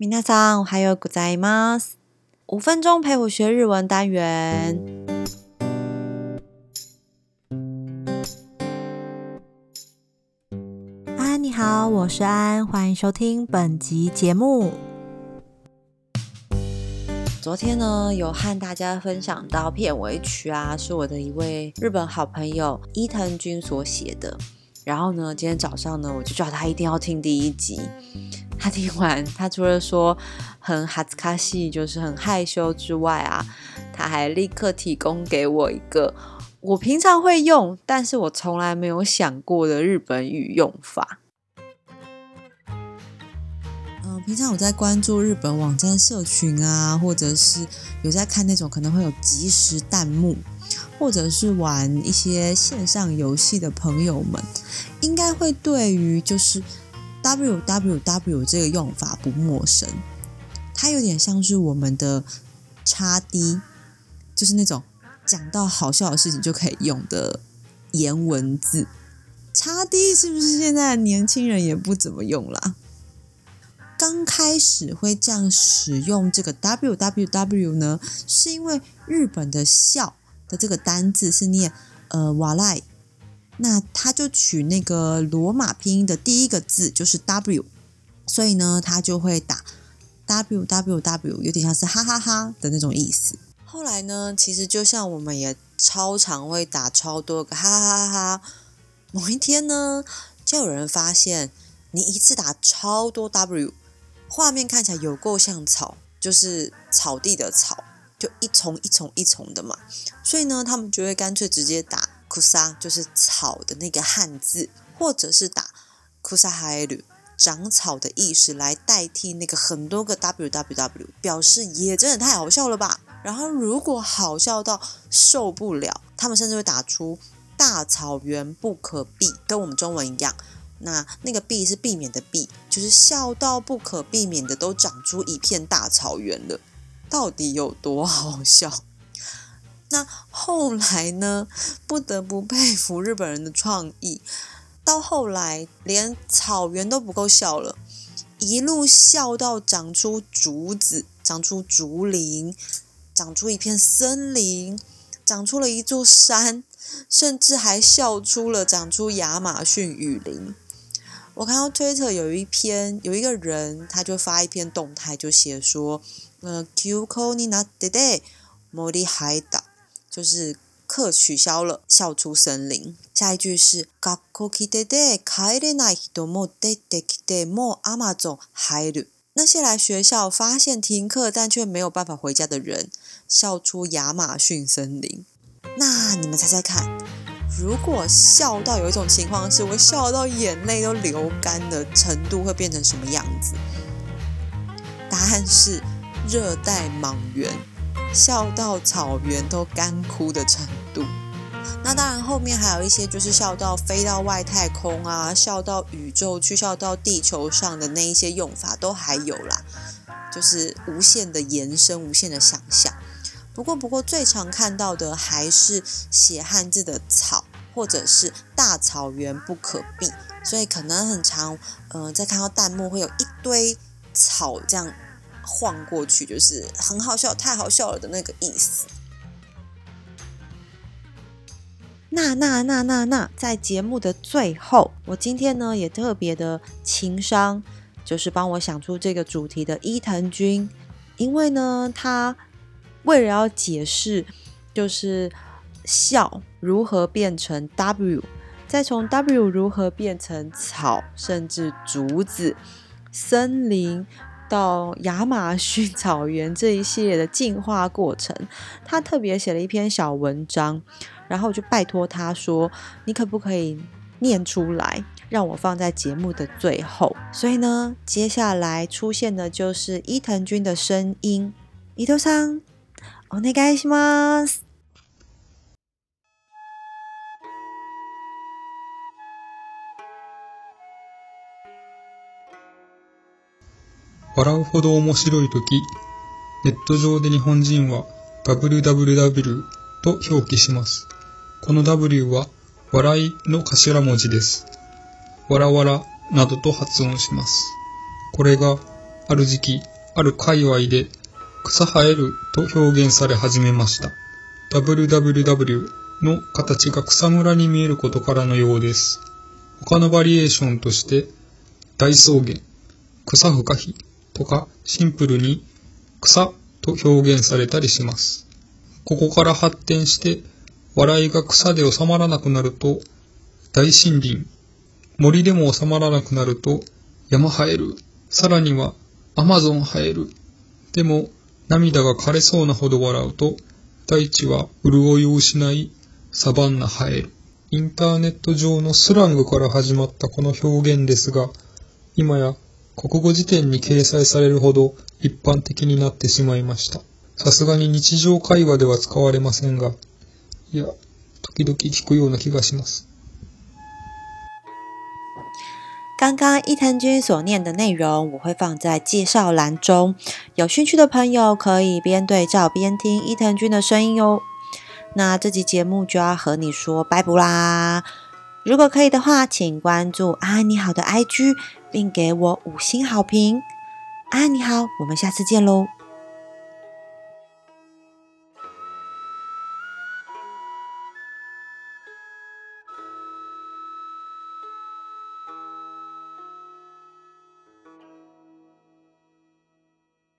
明大上还有 g o o 五分钟陪我学日文单元。安你好，我是安，欢迎收听本集节目。昨天呢，有和大家分享到片尾曲啊，是我的一位日本好朋友伊藤君所写的。然后呢，今天早上呢，我就叫他一定要听第一集。他听完，他除了说很哈斯卡西，就是很害羞之外啊，他还立刻提供给我一个我平常会用，但是我从来没有想过的日本语用法。嗯，平常我在关注日本网站社群啊，或者是有在看那种可能会有即时弹幕，或者是玩一些线上游戏的朋友们，应该会对于就是。W W W 这个用法不陌生，它有点像是我们的“叉 D”，就是那种讲到好笑的事情就可以用的言文字。叉 D 是不是现在年轻人也不怎么用啦？刚开始会这样使用这个 W W W 呢，是因为日本的“笑”的这个单字是念呃“わ赖”。那他就取那个罗马拼音的第一个字就是 W，所以呢，他就会打 W W W，有点像是哈哈哈的那种意思。后来呢，其实就像我们也超常会打超多个哈哈哈。某一天呢，就有人发现你一次打超多 W，画面看起来有够像草，就是草地的草，就一丛一丛一丛的嘛。所以呢，他们就会干脆直接打。哭萨就是草的那个汉字，或者是打哭萨海绿长草的意思来代替那个很多个 WWW 表示，也真的太好笑了吧？然后如果好笑到受不了，他们甚至会打出大草原不可避，跟我们中文一样，那那个避是避免的避，就是笑到不可避免的都长出一片大草原了，到底有多好笑？那后来呢？不得不佩服日本人的创意。到后来，连草原都不够笑了，一路笑到长出竹子，长出竹林，长出一片森林，长出了一座山，甚至还笑出了长出亚马逊雨林。我看到推特有一篇，有一个人他就发一篇动态，就写说：“呃 q K N A D D，摩莉海岛。”就是课取消了，笑出森林。下一句是：学校去的的，开的 a 许多目的的的，莫阿马总 d u 那些来学校发现停课但却没有办法回家的人，笑出亚马逊森林。那你们猜猜看，如果笑到有一种情况是我笑到眼泪都流干的程度，会变成什么样子？答案是热带莽原。笑到草原都干枯的程度，那当然后面还有一些就是笑到飞到外太空啊，笑到宇宙去，笑到地球上的那一些用法都还有啦，就是无限的延伸，无限的想象。不过，不过最常看到的还是写汉字的草，或者是大草原不可避，所以可能很常，嗯，在看到弹幕会有一堆草这样。晃过去就是很好笑，太好笑了的那个意思。那那那那那，在节目的最后，我今天呢也特别的情商，就是帮我想出这个主题的伊藤君，因为呢他为了要解释，就是笑如何变成 W，再从 W 如何变成草，甚至竹子、森林。到亚马逊 草原这一系列的进化过程，他特别写了一篇小文章，然后就拜托他说：“你可不可以念出来，让我放在节目的最后？”所以呢，接下来出现的就是伊藤君的声音。伊藤さん、お願いします。笑うほど面白いとき、ネット上で日本人は www と表記します。この W は笑いの頭文字です。わらわらなどと発音します。これがある時期、ある界隈で草生えると表現され始めました。www の形が草むらに見えることからのようです。他のバリエーションとして、大草原、草深火、とかシンプルに草と表現されたりします。ここから発展して笑いが草で収まらなくなると大森林、森でも収まらなくなると山生える、さらにはアマゾン生える。でも涙が枯れそうなほど笑うと大地は潤いを失いサバンナ生える。インターネット上のスラングから始まったこの表現ですが、今や国語辞典に掲載されるほど一般的になってしまいました。さすがに日常会話では使われませんが、いや、時々聞くような気がします。刚刚伊藤君所念的内容，我会放在介绍栏中，有兴趣的朋友可以边对照边听伊藤君的声音哟。那这集节目就要和你说拜拜啦。如果可以的话，请关注阿安你好的 I G，并给我五星好评。阿安你好，我们下次见喽。